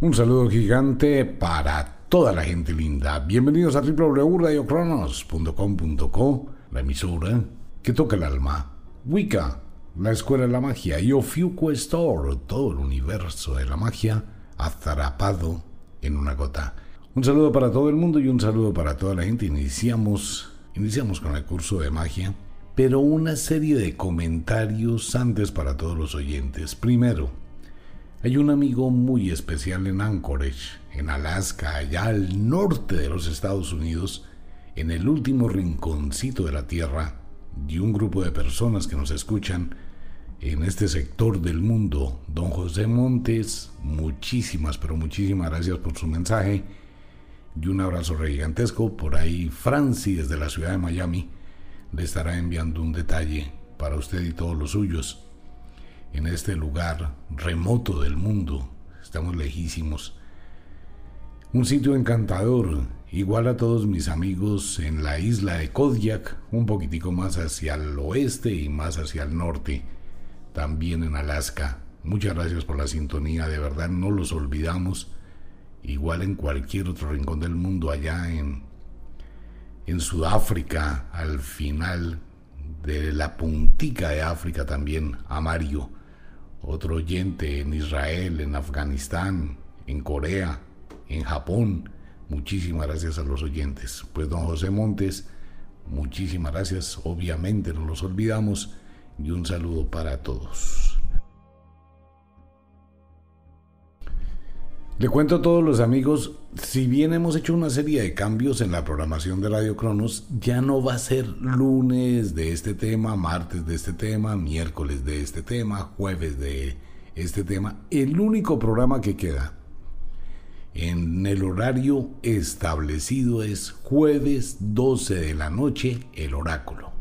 Un saludo gigante para toda la gente linda. Bienvenidos a www.radiocronos.com.co, la emisora que toca el alma. Wicca, la escuela de la magia. Y Ofiuco Store, todo el universo de la magia atrapado en una gota. Un saludo para todo el mundo y un saludo para toda la gente. Iniciamos, iniciamos con el curso de magia, pero una serie de comentarios antes para todos los oyentes. Primero, hay un amigo muy especial en Anchorage, en Alaska, allá al norte de los Estados Unidos, en el último rinconcito de la Tierra, y un grupo de personas que nos escuchan en este sector del mundo. Don José Montes, muchísimas, pero muchísimas gracias por su mensaje y un abrazo gigantesco. Por ahí Franci desde la ciudad de Miami le estará enviando un detalle para usted y todos los suyos en este lugar remoto del mundo. Estamos lejísimos. Un sitio encantador, igual a todos mis amigos en la isla de Kodiak, un poquitico más hacia el oeste y más hacia el norte, también en Alaska. Muchas gracias por la sintonía, de verdad no los olvidamos, igual en cualquier otro rincón del mundo, allá en, en Sudáfrica, al final de la puntica de África también, a Mario otro oyente en Israel, en Afganistán, en Corea, en Japón. Muchísimas gracias a los oyentes. Pues don José Montes, muchísimas gracias. Obviamente no los olvidamos y un saludo para todos. Le cuento a todos los amigos, si bien hemos hecho una serie de cambios en la programación de Radio Cronos, ya no va a ser lunes de este tema, martes de este tema, miércoles de este tema, jueves de este tema. El único programa que queda en el horario establecido es jueves 12 de la noche, el oráculo.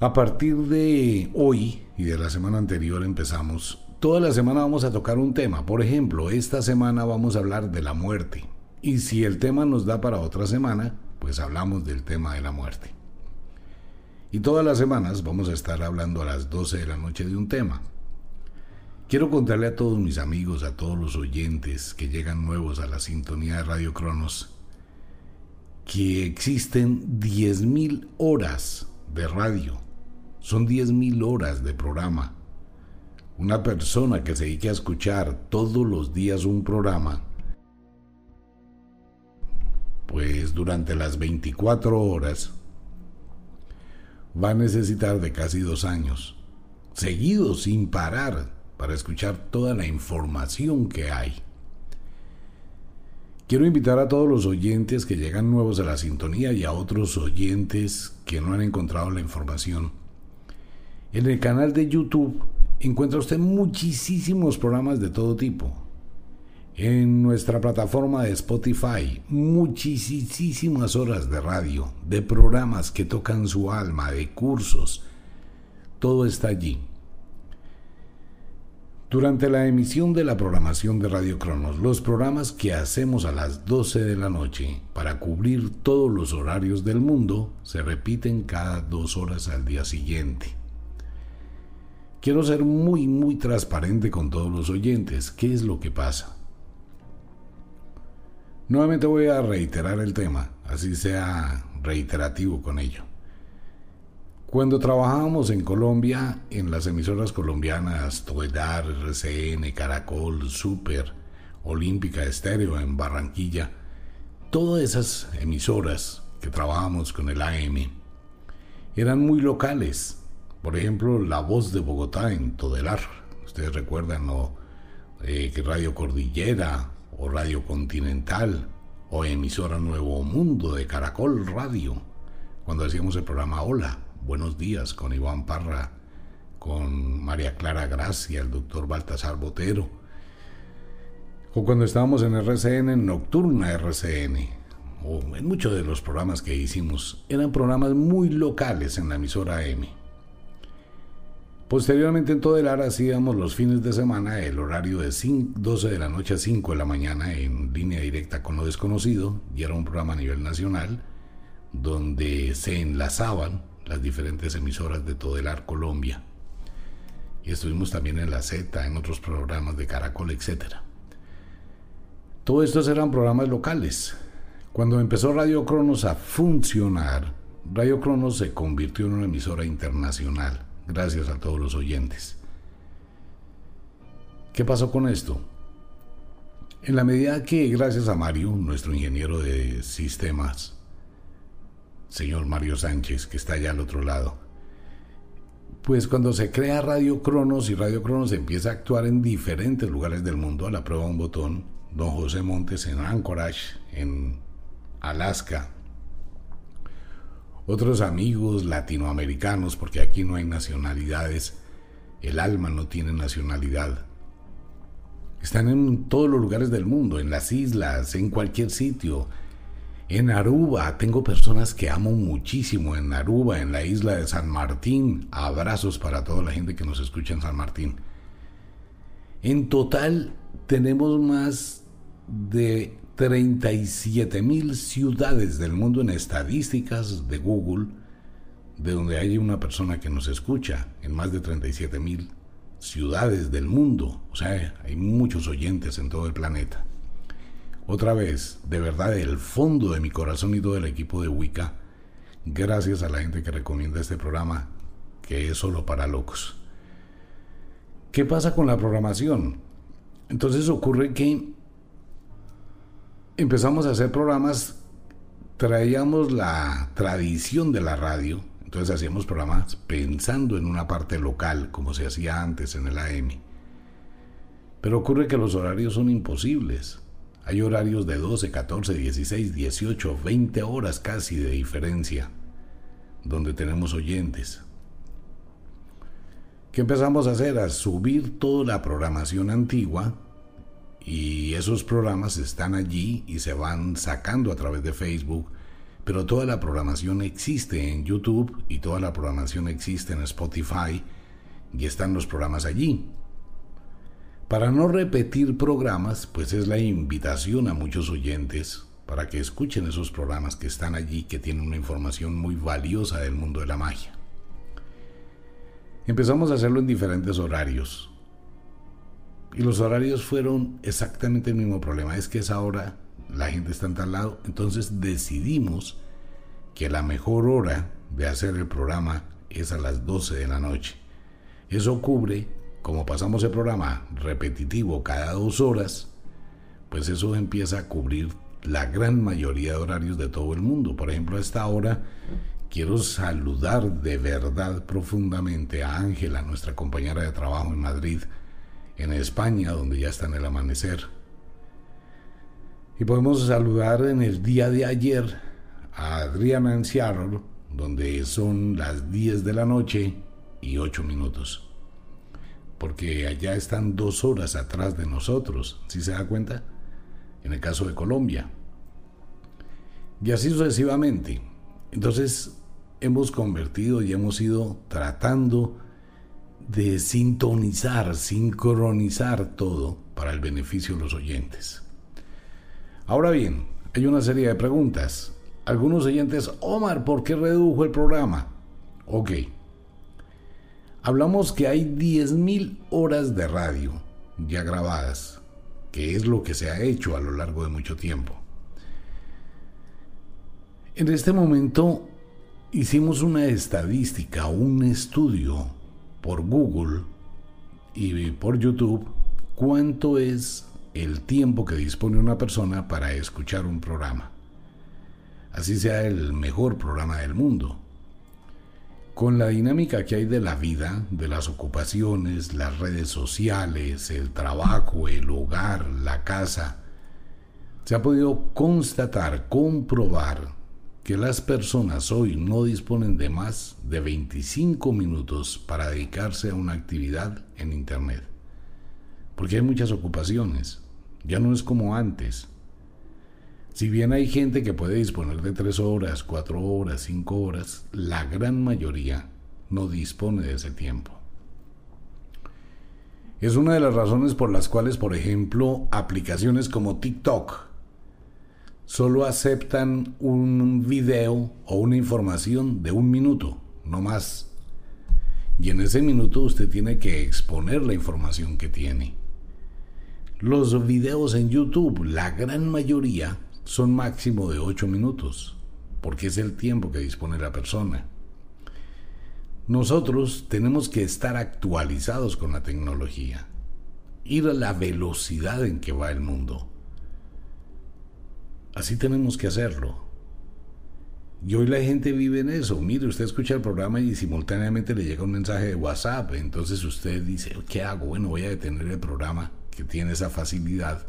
A partir de hoy y de la semana anterior empezamos Toda la semana vamos a tocar un tema. Por ejemplo, esta semana vamos a hablar de la muerte. Y si el tema nos da para otra semana, pues hablamos del tema de la muerte. Y todas las semanas vamos a estar hablando a las 12 de la noche de un tema. Quiero contarle a todos mis amigos, a todos los oyentes que llegan nuevos a la sintonía de Radio Cronos, que existen 10.000 horas de radio. Son 10.000 horas de programa una persona que se dedique a escuchar todos los días un programa, pues durante las 24 horas va a necesitar de casi dos años, seguidos sin parar, para escuchar toda la información que hay. Quiero invitar a todos los oyentes que llegan nuevos a la sintonía y a otros oyentes que no han encontrado la información. En el canal de YouTube encuentra usted muchísimos programas de todo tipo. En nuestra plataforma de Spotify, muchísimas horas de radio, de programas que tocan su alma, de cursos. Todo está allí. Durante la emisión de la programación de Radio Cronos, los programas que hacemos a las 12 de la noche para cubrir todos los horarios del mundo se repiten cada dos horas al día siguiente. Quiero ser muy, muy transparente con todos los oyentes. ¿Qué es lo que pasa? Nuevamente voy a reiterar el tema, así sea reiterativo con ello. Cuando trabajábamos en Colombia, en las emisoras colombianas Toedar, RCN, Caracol, Super, Olímpica Estéreo en Barranquilla, todas esas emisoras que trabajábamos con el AM eran muy locales, por ejemplo, La Voz de Bogotá en Todelar. Ustedes recuerdan o eh, Radio Cordillera o Radio Continental o emisora Nuevo Mundo de Caracol Radio. Cuando hacíamos el programa Hola, buenos días con Iván Parra, con María Clara Gracia, el doctor Baltasar Botero. O cuando estábamos en RCN, Nocturna RCN, o en muchos de los programas que hicimos, eran programas muy locales en la emisora M. Posteriormente en todo el área hacíamos los fines de semana el horario de 12 de la noche a 5 de la mañana en línea directa con lo desconocido y era un programa a nivel nacional donde se enlazaban las diferentes emisoras de todo el AR Colombia. y estuvimos también en la Z, en otros programas de Caracol, etc. Todos estos eran programas locales. Cuando empezó Radio Cronos a funcionar, Radio Cronos se convirtió en una emisora internacional, gracias a todos los oyentes. ¿Qué pasó con esto? En la medida que, gracias a Mario, nuestro ingeniero de sistemas, señor Mario Sánchez, que está allá al otro lado, pues cuando se crea Radio Cronos y Radio Cronos empieza a actuar en diferentes lugares del mundo, a la prueba de un botón, don José Montes en Anchorage, en Alaska, otros amigos latinoamericanos, porque aquí no hay nacionalidades, el alma no tiene nacionalidad. Están en todos los lugares del mundo, en las islas, en cualquier sitio, en Aruba, tengo personas que amo muchísimo en Aruba, en la isla de San Martín. Abrazos para toda la gente que nos escucha en San Martín. En total tenemos más de 37 mil ciudades del mundo en estadísticas de Google, de donde hay una persona que nos escucha, en más de 37 mil ciudades del mundo. O sea, hay muchos oyentes en todo el planeta. Otra vez, de verdad, del fondo de mi corazón y todo el equipo de Wicca, gracias a la gente que recomienda este programa, que es solo para locos. ¿Qué pasa con la programación? Entonces ocurre que empezamos a hacer programas, traíamos la tradición de la radio, entonces hacíamos programas pensando en una parte local, como se hacía antes en el AM. Pero ocurre que los horarios son imposibles. Hay horarios de 12, 14, 16, 18, 20 horas casi de diferencia, donde tenemos oyentes. ¿Qué empezamos a hacer? A subir toda la programación antigua y esos programas están allí y se van sacando a través de Facebook, pero toda la programación existe en YouTube y toda la programación existe en Spotify y están los programas allí. Para no repetir programas, pues es la invitación a muchos oyentes para que escuchen esos programas que están allí, que tienen una información muy valiosa del mundo de la magia. Empezamos a hacerlo en diferentes horarios. Y los horarios fueron exactamente el mismo problema. Es que esa hora la gente está en tal lado. Entonces decidimos que la mejor hora de hacer el programa es a las 12 de la noche. Eso cubre como pasamos el programa repetitivo cada dos horas, pues eso empieza a cubrir la gran mayoría de horarios de todo el mundo. Por ejemplo, a esta hora quiero saludar de verdad profundamente a Ángela, nuestra compañera de trabajo en Madrid, en España, donde ya está en el amanecer. Y podemos saludar en el día de ayer a Adriana en Seattle, donde son las 10 de la noche y 8 minutos porque allá están dos horas atrás de nosotros, si se da cuenta, en el caso de Colombia. Y así sucesivamente. Entonces hemos convertido y hemos ido tratando de sintonizar, sincronizar todo para el beneficio de los oyentes. Ahora bien, hay una serie de preguntas. Algunos oyentes, Omar, ¿por qué redujo el programa? Ok, Hablamos que hay 10.000 horas de radio ya grabadas, que es lo que se ha hecho a lo largo de mucho tiempo. En este momento hicimos una estadística, un estudio por Google y por YouTube, cuánto es el tiempo que dispone una persona para escuchar un programa. Así sea el mejor programa del mundo con la dinámica que hay de la vida, de las ocupaciones, las redes sociales, el trabajo, el hogar, la casa, se ha podido constatar, comprobar que las personas hoy no disponen de más de 25 minutos para dedicarse a una actividad en Internet. Porque hay muchas ocupaciones. Ya no es como antes. Si bien hay gente que puede disponer de tres horas, cuatro horas, cinco horas, la gran mayoría no dispone de ese tiempo. Es una de las razones por las cuales, por ejemplo, aplicaciones como TikTok solo aceptan un video o una información de un minuto, no más. Y en ese minuto usted tiene que exponer la información que tiene. Los videos en YouTube, la gran mayoría, son máximo de 8 minutos, porque es el tiempo que dispone la persona. Nosotros tenemos que estar actualizados con la tecnología, ir a la velocidad en que va el mundo. Así tenemos que hacerlo. Y hoy la gente vive en eso. Mire, usted escucha el programa y simultáneamente le llega un mensaje de WhatsApp. Entonces usted dice, ¿qué hago? Bueno, voy a detener el programa que tiene esa facilidad.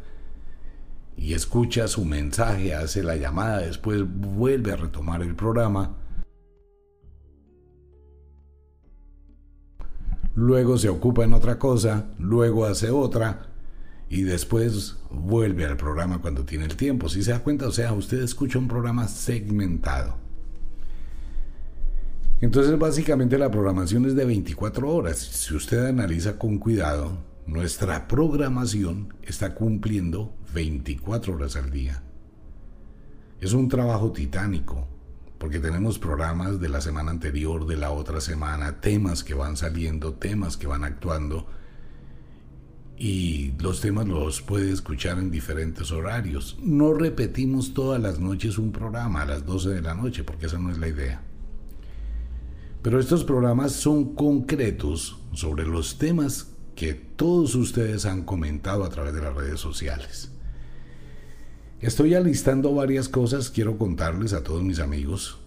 Y escucha su mensaje, hace la llamada, después vuelve a retomar el programa luego se ocupa en otra cosa, luego hace otra y después vuelve al programa cuando tiene el tiempo. Si se da cuenta, o sea, usted escucha un programa segmentado. Entonces básicamente la programación es de 24 horas. Si usted analiza con cuidado, nuestra programación está cumpliendo 24 horas al día. Es un trabajo titánico porque tenemos programas de la semana anterior, de la otra semana, temas que van saliendo, temas que van actuando, y los temas los puede escuchar en diferentes horarios. No repetimos todas las noches un programa a las 12 de la noche, porque esa no es la idea. Pero estos programas son concretos sobre los temas que todos ustedes han comentado a través de las redes sociales. Estoy alistando varias cosas, quiero contarles a todos mis amigos.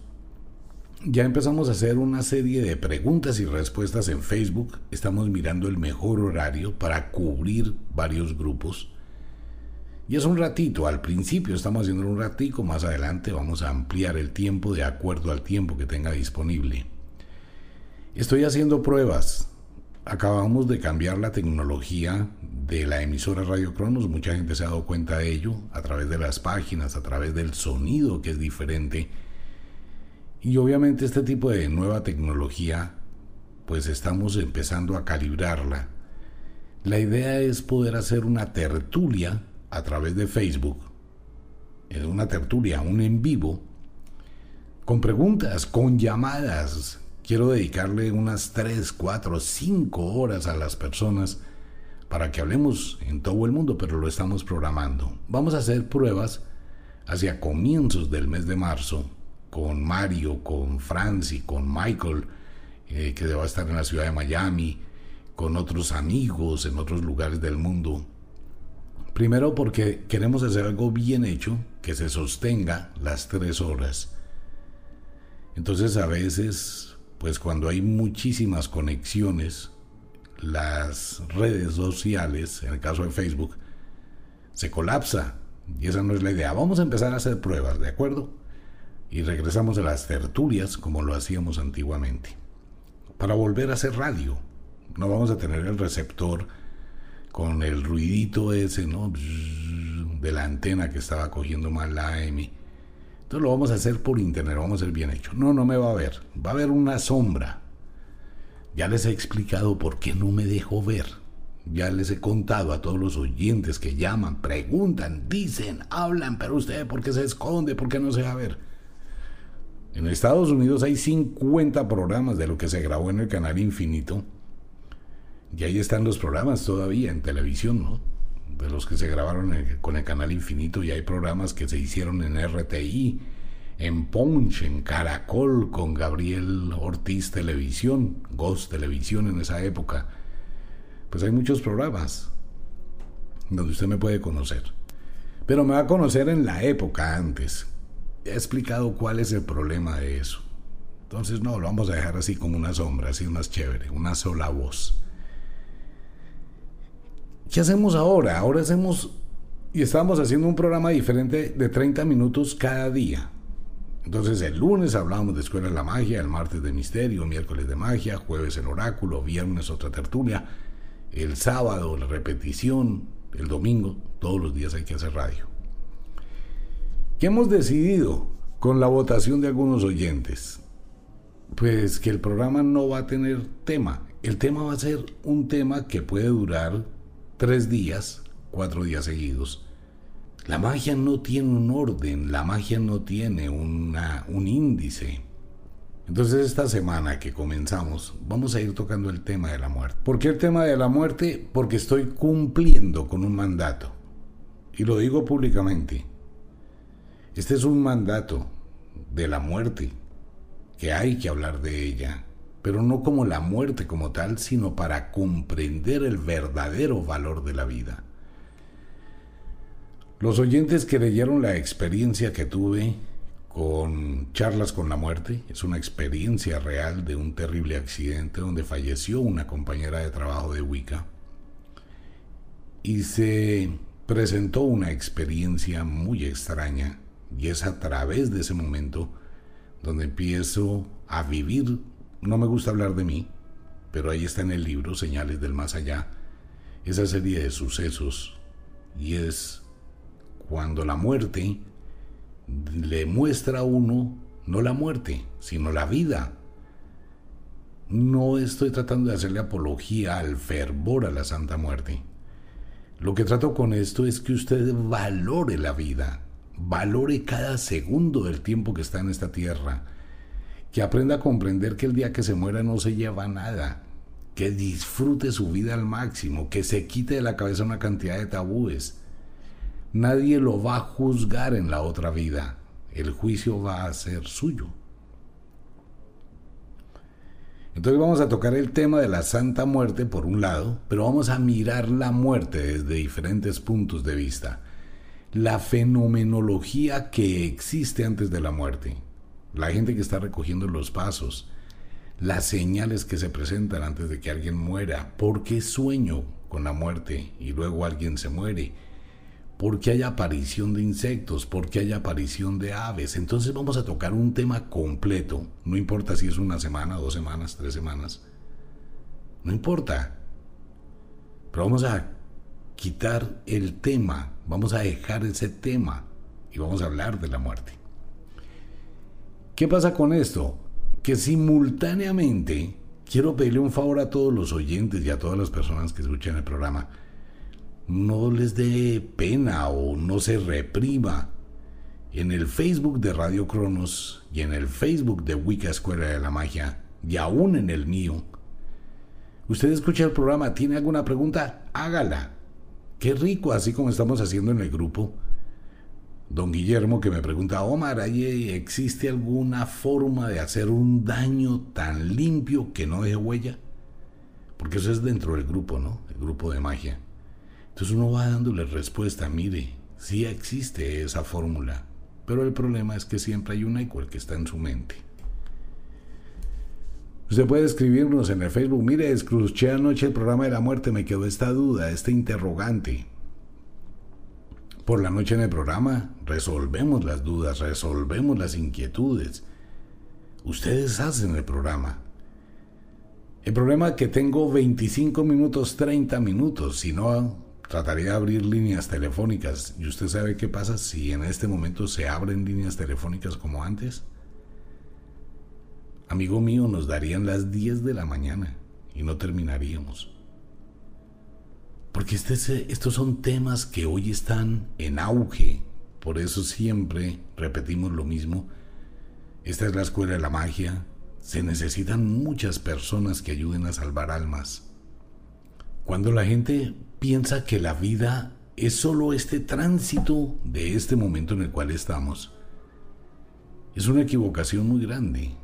Ya empezamos a hacer una serie de preguntas y respuestas en Facebook. Estamos mirando el mejor horario para cubrir varios grupos. Y es un ratito, al principio estamos haciendo un ratico, más adelante vamos a ampliar el tiempo de acuerdo al tiempo que tenga disponible. Estoy haciendo pruebas. Acabamos de cambiar la tecnología de la emisora Radio Cronos, mucha gente se ha dado cuenta de ello a través de las páginas, a través del sonido que es diferente. Y obviamente este tipo de nueva tecnología, pues estamos empezando a calibrarla. La idea es poder hacer una tertulia a través de Facebook, una tertulia, un en vivo, con preguntas, con llamadas. Quiero dedicarle unas 3, 4, 5 horas a las personas para que hablemos en todo el mundo, pero lo estamos programando. Vamos a hacer pruebas hacia comienzos del mes de marzo con Mario, con Franci, con Michael, eh, que va a estar en la ciudad de Miami, con otros amigos en otros lugares del mundo. Primero porque queremos hacer algo bien hecho, que se sostenga las tres horas. Entonces a veces, pues cuando hay muchísimas conexiones, las redes sociales, en el caso de Facebook, se colapsa. Y esa no es la idea. Vamos a empezar a hacer pruebas, ¿de acuerdo? Y regresamos a las tertulias como lo hacíamos antiguamente. Para volver a hacer radio. No vamos a tener el receptor con el ruidito ese, ¿no? De la antena que estaba cogiendo mal la AM. Entonces lo vamos a hacer por internet, vamos a hacer bien hecho. No, no me va a ver. Va a haber una sombra ya les he explicado por qué no me dejo ver. Ya les he contado a todos los oyentes que llaman, preguntan, dicen, hablan, pero usted, ¿por qué se esconde? ¿Por qué no se va a ver? En Estados Unidos hay 50 programas de lo que se grabó en el canal Infinito. Y ahí están los programas todavía en televisión, ¿no? De los que se grabaron con el canal Infinito y hay programas que se hicieron en RTI en Punch, en Caracol, con Gabriel Ortiz Televisión, Ghost Televisión en esa época. Pues hay muchos programas donde usted me puede conocer. Pero me va a conocer en la época antes. He explicado cuál es el problema de eso. Entonces no, lo vamos a dejar así como una sombra, así más chévere, una sola voz. ¿Qué hacemos ahora? Ahora hacemos y estamos haciendo un programa diferente de 30 minutos cada día. Entonces el lunes hablábamos de Escuela de la Magia, el martes de Misterio, miércoles de Magia, jueves el Oráculo, viernes otra tertulia, el sábado la repetición, el domingo, todos los días hay que hacer radio. ¿Qué hemos decidido con la votación de algunos oyentes? Pues que el programa no va a tener tema. El tema va a ser un tema que puede durar tres días, cuatro días seguidos la magia no tiene un orden, la magia no tiene una, un índice. Entonces esta semana que comenzamos vamos a ir tocando el tema de la muerte. ¿Por qué el tema de la muerte? Porque estoy cumpliendo con un mandato. Y lo digo públicamente. Este es un mandato de la muerte, que hay que hablar de ella, pero no como la muerte como tal, sino para comprender el verdadero valor de la vida. Los oyentes que leyeron la experiencia que tuve con charlas con la muerte. Es una experiencia real de un terrible accidente donde falleció una compañera de trabajo de Wicca. Y se presentó una experiencia muy extraña y es a través de ese momento donde empiezo a vivir, no me gusta hablar de mí, pero ahí está en el libro Señales del Más Allá, esa serie de sucesos y es cuando la muerte le muestra a uno no la muerte, sino la vida. No estoy tratando de hacerle apología al fervor a la Santa Muerte. Lo que trato con esto es que usted valore la vida, valore cada segundo del tiempo que está en esta tierra, que aprenda a comprender que el día que se muera no se lleva nada, que disfrute su vida al máximo, que se quite de la cabeza una cantidad de tabúes, Nadie lo va a juzgar en la otra vida. El juicio va a ser suyo. Entonces vamos a tocar el tema de la Santa Muerte por un lado, pero vamos a mirar la muerte desde diferentes puntos de vista. La fenomenología que existe antes de la muerte, la gente que está recogiendo los pasos, las señales que se presentan antes de que alguien muera, por qué sueño con la muerte y luego alguien se muere, porque hay aparición de insectos, porque hay aparición de aves. Entonces vamos a tocar un tema completo, no importa si es una semana, dos semanas, tres semanas, no importa. Pero vamos a quitar el tema, vamos a dejar ese tema y vamos a hablar de la muerte. ¿Qué pasa con esto? Que simultáneamente quiero pedirle un favor a todos los oyentes y a todas las personas que escuchan el programa no les dé pena o no se reprima. En el Facebook de Radio Cronos y en el Facebook de Wicca Escuela de la Magia y aún en el mío. Usted escucha el programa, tiene alguna pregunta, hágala. Qué rico, así como estamos haciendo en el grupo. Don Guillermo que me pregunta, Omar, ¿existe alguna forma de hacer un daño tan limpio que no deje huella? Porque eso es dentro del grupo, ¿no? El grupo de magia. Entonces uno va dándole respuesta, mire, sí existe esa fórmula, pero el problema es que siempre hay una igual que está en su mente. Usted puede escribirnos en el Facebook, mire, escuché anoche el programa de la muerte, me quedó esta duda, este interrogante. Por la noche en el programa resolvemos las dudas, resolvemos las inquietudes. Ustedes hacen el programa. El problema es que tengo 25 minutos, 30 minutos, si no Trataría de abrir líneas telefónicas. ¿Y usted sabe qué pasa si en este momento se abren líneas telefónicas como antes? Amigo mío, nos darían las 10 de la mañana y no terminaríamos. Porque este, estos son temas que hoy están en auge. Por eso siempre repetimos lo mismo. Esta es la escuela de la magia. Se necesitan muchas personas que ayuden a salvar almas. Cuando la gente piensa que la vida es solo este tránsito de este momento en el cual estamos, es una equivocación muy grande,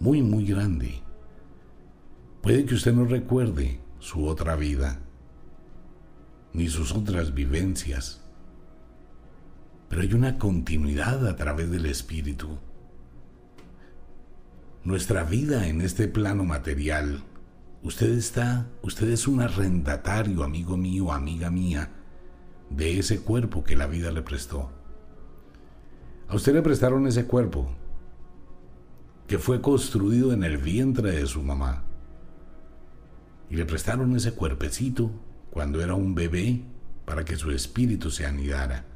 muy, muy grande. Puede que usted no recuerde su otra vida, ni sus otras vivencias, pero hay una continuidad a través del espíritu. Nuestra vida en este plano material Usted está, usted es un arrendatario, amigo mío, amiga mía, de ese cuerpo que la vida le prestó. A usted le prestaron ese cuerpo que fue construido en el vientre de su mamá. Y le prestaron ese cuerpecito cuando era un bebé para que su espíritu se anidara.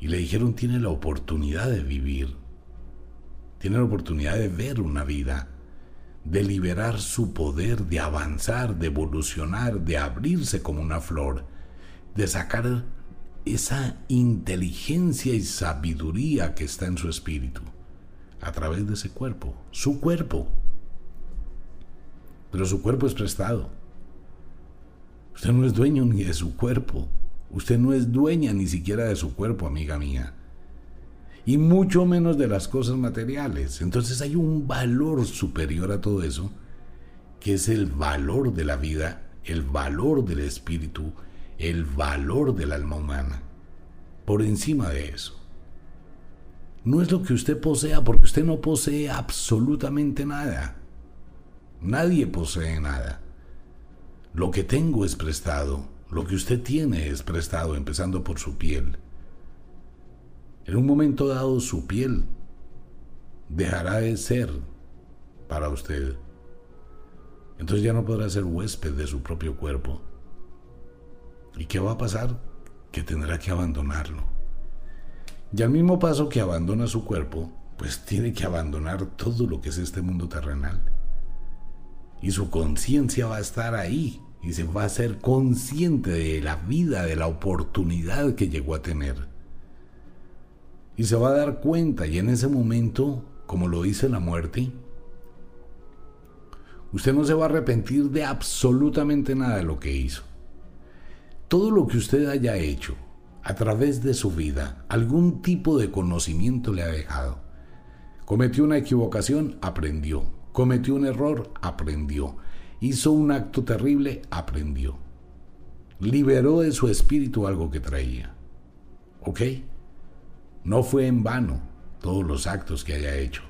Y le dijeron, tiene la oportunidad de vivir, tiene la oportunidad de ver una vida de liberar su poder, de avanzar, de evolucionar, de abrirse como una flor, de sacar esa inteligencia y sabiduría que está en su espíritu. A través de ese cuerpo, su cuerpo. Pero su cuerpo es prestado. Usted no es dueño ni de su cuerpo. Usted no es dueña ni siquiera de su cuerpo, amiga mía. Y mucho menos de las cosas materiales. Entonces hay un valor superior a todo eso, que es el valor de la vida, el valor del espíritu, el valor del alma humana. Por encima de eso. No es lo que usted posea, porque usted no posee absolutamente nada. Nadie posee nada. Lo que tengo es prestado lo que usted tiene es prestado, empezando por su piel. En un momento dado su piel dejará de ser para usted. Entonces ya no podrá ser huésped de su propio cuerpo. ¿Y qué va a pasar? Que tendrá que abandonarlo. Y al mismo paso que abandona su cuerpo, pues tiene que abandonar todo lo que es este mundo terrenal. Y su conciencia va a estar ahí, y se va a ser consciente de la vida, de la oportunidad que llegó a tener. Y se va a dar cuenta y en ese momento, como lo dice la muerte, usted no se va a arrepentir de absolutamente nada de lo que hizo. Todo lo que usted haya hecho a través de su vida, algún tipo de conocimiento le ha dejado. Cometió una equivocación, aprendió. Cometió un error, aprendió hizo un acto terrible, aprendió. Liberó de su espíritu algo que traía. ¿Ok? No fue en vano todos los actos que haya hecho.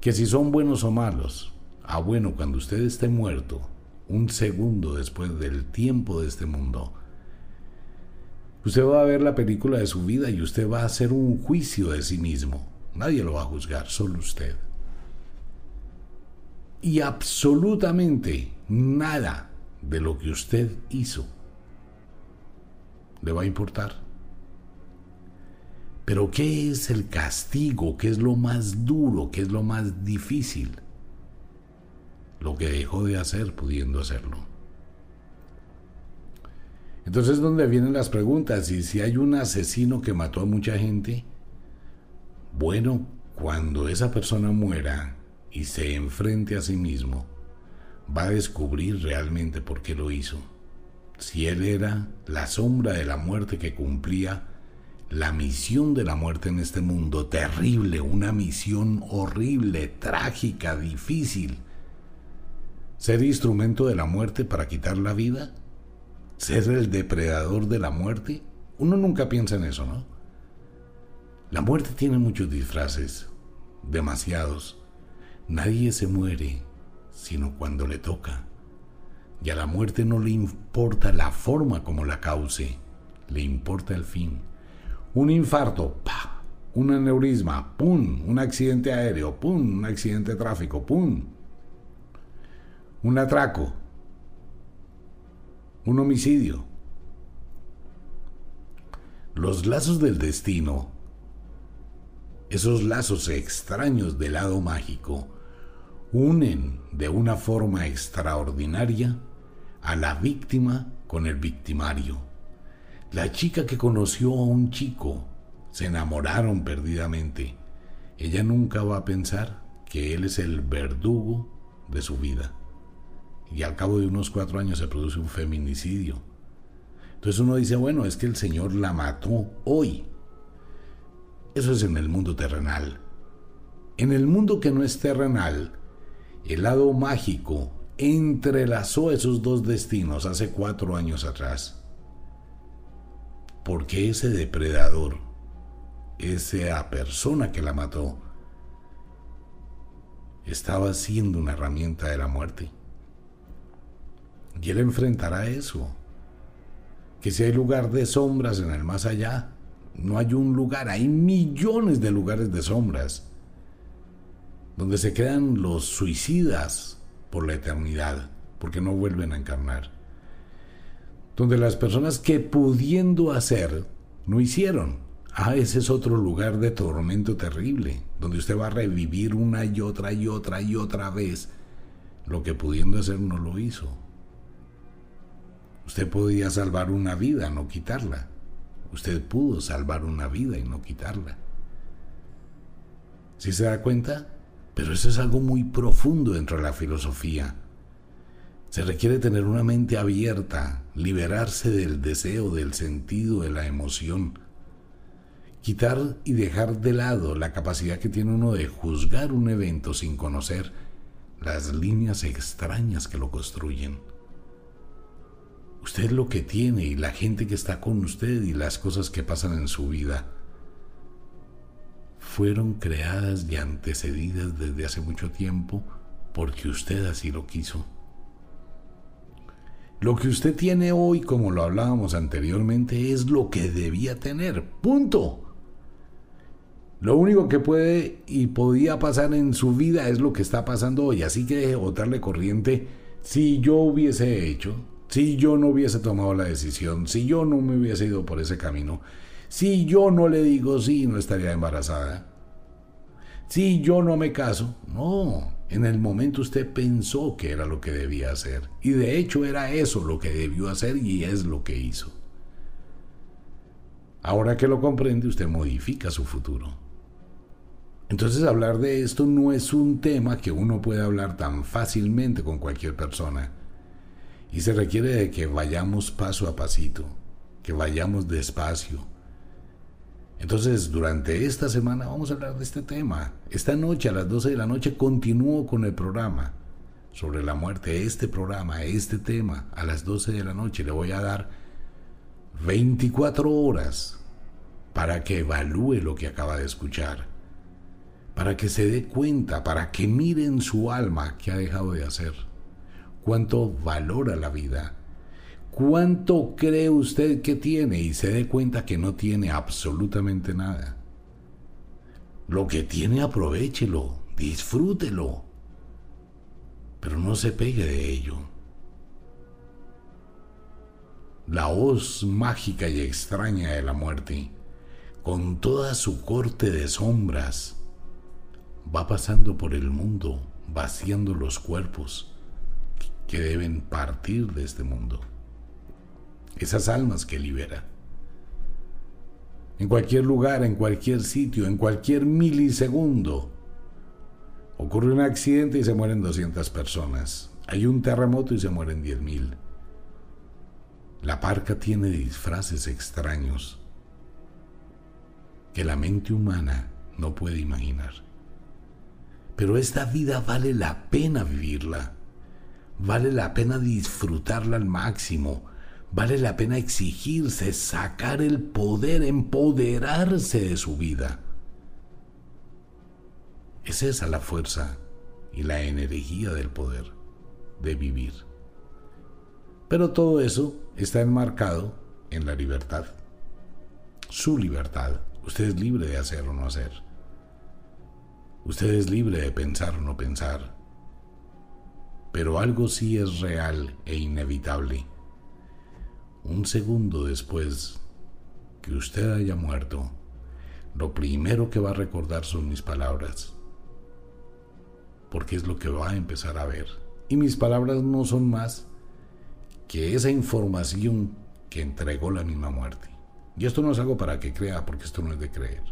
Que si son buenos o malos, ah bueno, cuando usted esté muerto, un segundo después del tiempo de este mundo, usted va a ver la película de su vida y usted va a hacer un juicio de sí mismo. Nadie lo va a juzgar, solo usted y absolutamente nada de lo que usted hizo le va a importar. Pero ¿qué es el castigo? ¿Qué es lo más duro? ¿Qué es lo más difícil? Lo que dejó de hacer pudiendo hacerlo. Entonces, ¿dónde vienen las preguntas? Y si hay un asesino que mató a mucha gente, bueno, cuando esa persona muera, y se enfrente a sí mismo, va a descubrir realmente por qué lo hizo. Si él era la sombra de la muerte que cumplía la misión de la muerte en este mundo, terrible, una misión horrible, trágica, difícil. Ser instrumento de la muerte para quitar la vida, ser el depredador de la muerte, uno nunca piensa en eso, ¿no? La muerte tiene muchos disfraces, demasiados. Nadie se muere sino cuando le toca. Y a la muerte no le importa la forma como la cause, le importa el fin. Un infarto, pa, un aneurisma, pum, un accidente aéreo, pum, un accidente de tráfico, pum. Un atraco, un homicidio. Los lazos del destino, esos lazos extraños del lado mágico, unen de una forma extraordinaria a la víctima con el victimario. La chica que conoció a un chico se enamoraron perdidamente. Ella nunca va a pensar que él es el verdugo de su vida. Y al cabo de unos cuatro años se produce un feminicidio. Entonces uno dice, bueno, es que el Señor la mató hoy. Eso es en el mundo terrenal. En el mundo que no es terrenal, el lado mágico entrelazó esos dos destinos hace cuatro años atrás. Porque ese depredador, esa persona que la mató, estaba siendo una herramienta de la muerte. Y él enfrentará eso. Que si hay lugar de sombras en el más allá, no hay un lugar, hay millones de lugares de sombras donde se quedan los suicidas por la eternidad, porque no vuelven a encarnar, donde las personas que pudiendo hacer, no hicieron. Ah, ese es otro lugar de tormento terrible, donde usted va a revivir una y otra y otra y otra vez lo que pudiendo hacer no lo hizo. Usted podía salvar una vida, no quitarla. Usted pudo salvar una vida y no quitarla. ¿Sí se da cuenta? Pero eso es algo muy profundo dentro de la filosofía. Se requiere tener una mente abierta, liberarse del deseo, del sentido, de la emoción. Quitar y dejar de lado la capacidad que tiene uno de juzgar un evento sin conocer las líneas extrañas que lo construyen. Usted lo que tiene y la gente que está con usted y las cosas que pasan en su vida fueron creadas y antecedidas desde hace mucho tiempo porque usted así lo quiso. Lo que usted tiene hoy, como lo hablábamos anteriormente, es lo que debía tener. Punto. Lo único que puede y podía pasar en su vida es lo que está pasando hoy. Así que deje botarle corriente si yo hubiese hecho, si yo no hubiese tomado la decisión, si yo no me hubiese ido por ese camino, si yo no le digo sí, no estaría embarazada. Si yo no me caso, no. En el momento usted pensó que era lo que debía hacer. Y de hecho era eso lo que debió hacer y es lo que hizo. Ahora que lo comprende, usted modifica su futuro. Entonces hablar de esto no es un tema que uno puede hablar tan fácilmente con cualquier persona. Y se requiere de que vayamos paso a pasito, que vayamos despacio, entonces, durante esta semana vamos a hablar de este tema. Esta noche a las 12 de la noche continúo con el programa sobre la muerte. Este programa, este tema, a las 12 de la noche le voy a dar 24 horas para que evalúe lo que acaba de escuchar, para que se dé cuenta, para que mire en su alma qué ha dejado de hacer, cuánto valora la vida ¿Cuánto cree usted que tiene y se dé cuenta que no tiene absolutamente nada? Lo que tiene aprovechelo, disfrútelo, pero no se pegue de ello. La hoz mágica y extraña de la muerte, con toda su corte de sombras, va pasando por el mundo, vaciando los cuerpos que deben partir de este mundo esas almas que libera. En cualquier lugar, en cualquier sitio, en cualquier milisegundo, ocurre un accidente y se mueren 200 personas. Hay un terremoto y se mueren 10.000. La parca tiene disfraces extraños que la mente humana no puede imaginar. Pero esta vida vale la pena vivirla. Vale la pena disfrutarla al máximo Vale la pena exigirse, sacar el poder, empoderarse de su vida. Es esa la fuerza y la energía del poder de vivir. Pero todo eso está enmarcado en la libertad. Su libertad. Usted es libre de hacer o no hacer. Usted es libre de pensar o no pensar. Pero algo sí es real e inevitable un segundo después que usted haya muerto, lo primero que va a recordar son mis palabras, porque es lo que va a empezar a ver. Y mis palabras no son más que esa información que entregó la misma muerte. Y esto no es algo para que crea, porque esto no es de creer.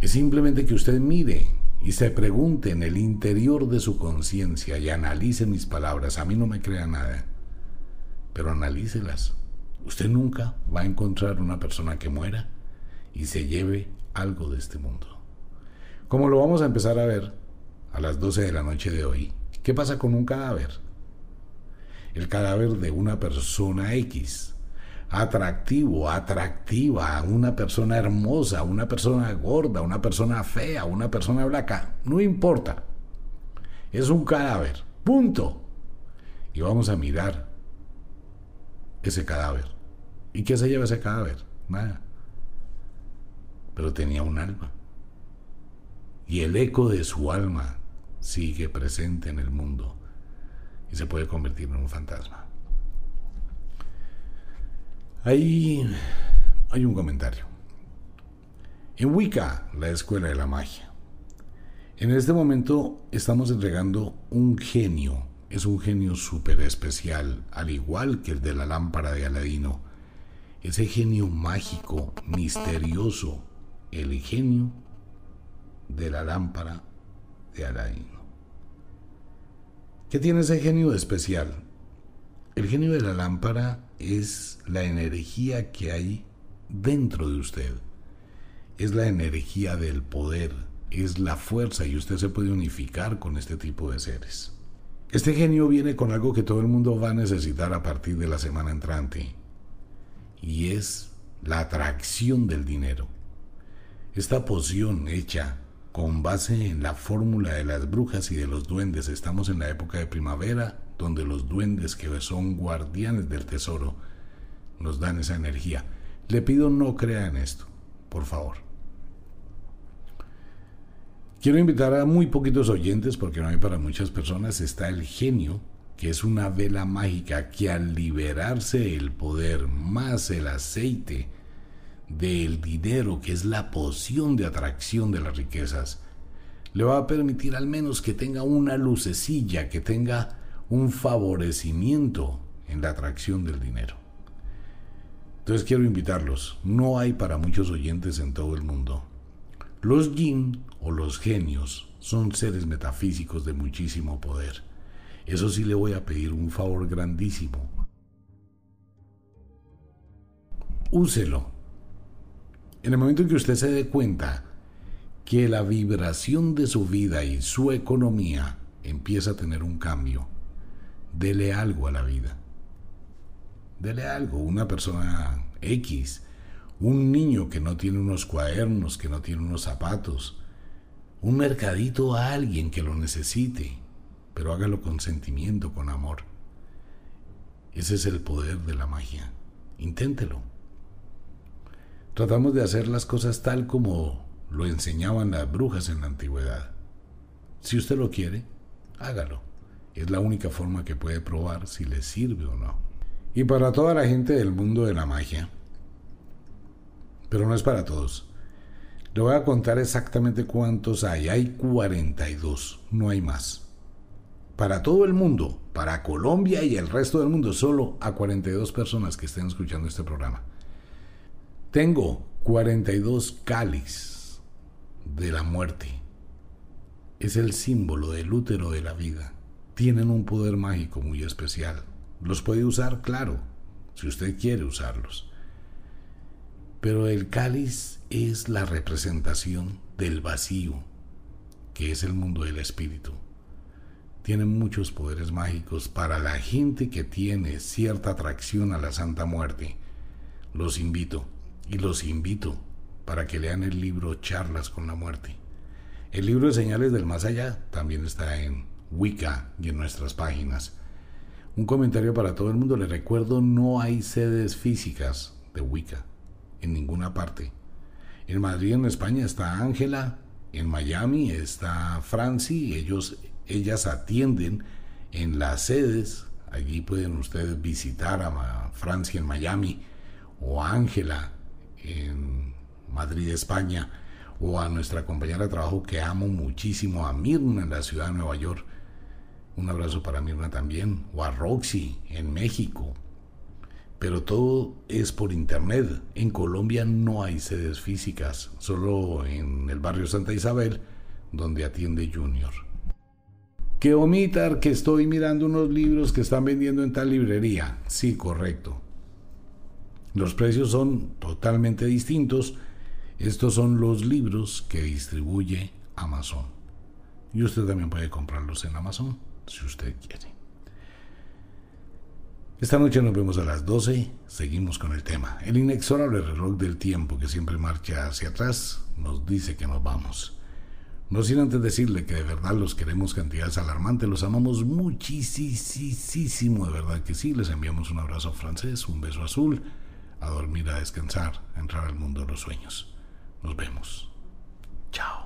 Es simplemente que usted mire y se pregunte en el interior de su conciencia y analice mis palabras. A mí no me crea nada pero analícelas. Usted nunca va a encontrar una persona que muera y se lleve algo de este mundo. Como lo vamos a empezar a ver a las 12 de la noche de hoy, ¿qué pasa con un cadáver? El cadáver de una persona X, atractivo, atractiva, una persona hermosa, una persona gorda, una persona fea, una persona blanca, no importa. Es un cadáver, punto. Y vamos a mirar ese cadáver. ¿Y qué se lleva ese cadáver? Nada. Pero tenía un alma. Y el eco de su alma sigue presente en el mundo y se puede convertir en un fantasma. Ahí hay un comentario. En Wicca, la escuela de la magia, en este momento estamos entregando un genio es un genio súper especial, al igual que el de la lámpara de Aladino. Ese genio mágico, misterioso, el genio de la lámpara de Alain. ¿Qué tiene ese genio especial? El genio de la lámpara es la energía que hay dentro de usted. Es la energía del poder, es la fuerza y usted se puede unificar con este tipo de seres. Este genio viene con algo que todo el mundo va a necesitar a partir de la semana entrante y es la atracción del dinero. Esta poción hecha con base en la fórmula de las brujas y de los duendes, estamos en la época de primavera, donde los duendes que son guardianes del tesoro nos dan esa energía. Le pido no crea en esto, por favor. Quiero invitar a muy poquitos oyentes, porque no hay para muchas personas, está el genio, que es una vela mágica que al liberarse el poder más el aceite del dinero, que es la poción de atracción de las riquezas, le va a permitir al menos que tenga una lucecilla, que tenga un favorecimiento en la atracción del dinero. Entonces quiero invitarlos, no hay para muchos oyentes en todo el mundo. Los yin o los genios son seres metafísicos de muchísimo poder. Eso sí le voy a pedir un favor grandísimo. Úselo. En el momento en que usted se dé cuenta que la vibración de su vida y su economía empieza a tener un cambio, dele algo a la vida. Dele algo, una persona X, un niño que no tiene unos cuadernos, que no tiene unos zapatos, un mercadito a alguien que lo necesite, pero hágalo con sentimiento, con amor. Ese es el poder de la magia. Inténtelo. Tratamos de hacer las cosas tal como lo enseñaban las brujas en la antigüedad. Si usted lo quiere, hágalo. Es la única forma que puede probar si le sirve o no. Y para toda la gente del mundo de la magia, pero no es para todos. Le voy a contar exactamente cuántos hay. Hay 42, no hay más. Para todo el mundo, para Colombia y el resto del mundo, solo a 42 personas que estén escuchando este programa. Tengo 42 cáliz de la muerte. Es el símbolo del útero de la vida tienen un poder mágico muy especial. Los puede usar, claro, si usted quiere usarlos. Pero el cáliz es la representación del vacío, que es el mundo del espíritu. Tienen muchos poderes mágicos para la gente que tiene cierta atracción a la Santa Muerte. Los invito, y los invito, para que lean el libro Charlas con la Muerte. El libro de señales del más allá también está en Wicca y en nuestras páginas. Un comentario para todo el mundo. Les recuerdo, no hay sedes físicas de Wicca en ninguna parte. En Madrid, en España, está Ángela. En Miami está Franci. Ellos, ellas atienden en las sedes. Allí pueden ustedes visitar a Francia en Miami o Ángela en Madrid, España, o a nuestra compañera de trabajo que amo muchísimo, a Mirna en la ciudad de Nueva York. Un abrazo para Mirna también, o a Roxy en México. Pero todo es por internet. En Colombia no hay sedes físicas, solo en el barrio Santa Isabel, donde atiende Junior. Que omitar que estoy mirando unos libros que están vendiendo en tal librería. Sí, correcto. Los precios son totalmente distintos. Estos son los libros que distribuye Amazon. Y usted también puede comprarlos en Amazon si usted quiere. Esta noche nos vemos a las 12, seguimos con el tema. El inexorable reloj del tiempo que siempre marcha hacia atrás nos dice que nos vamos. No sin antes decirle que de verdad los queremos cantidades alarmantes, los amamos muchísimo, de verdad que sí. Les enviamos un abrazo francés, un beso azul, a dormir, a descansar, a entrar al mundo de los sueños. Nos vemos. Chao.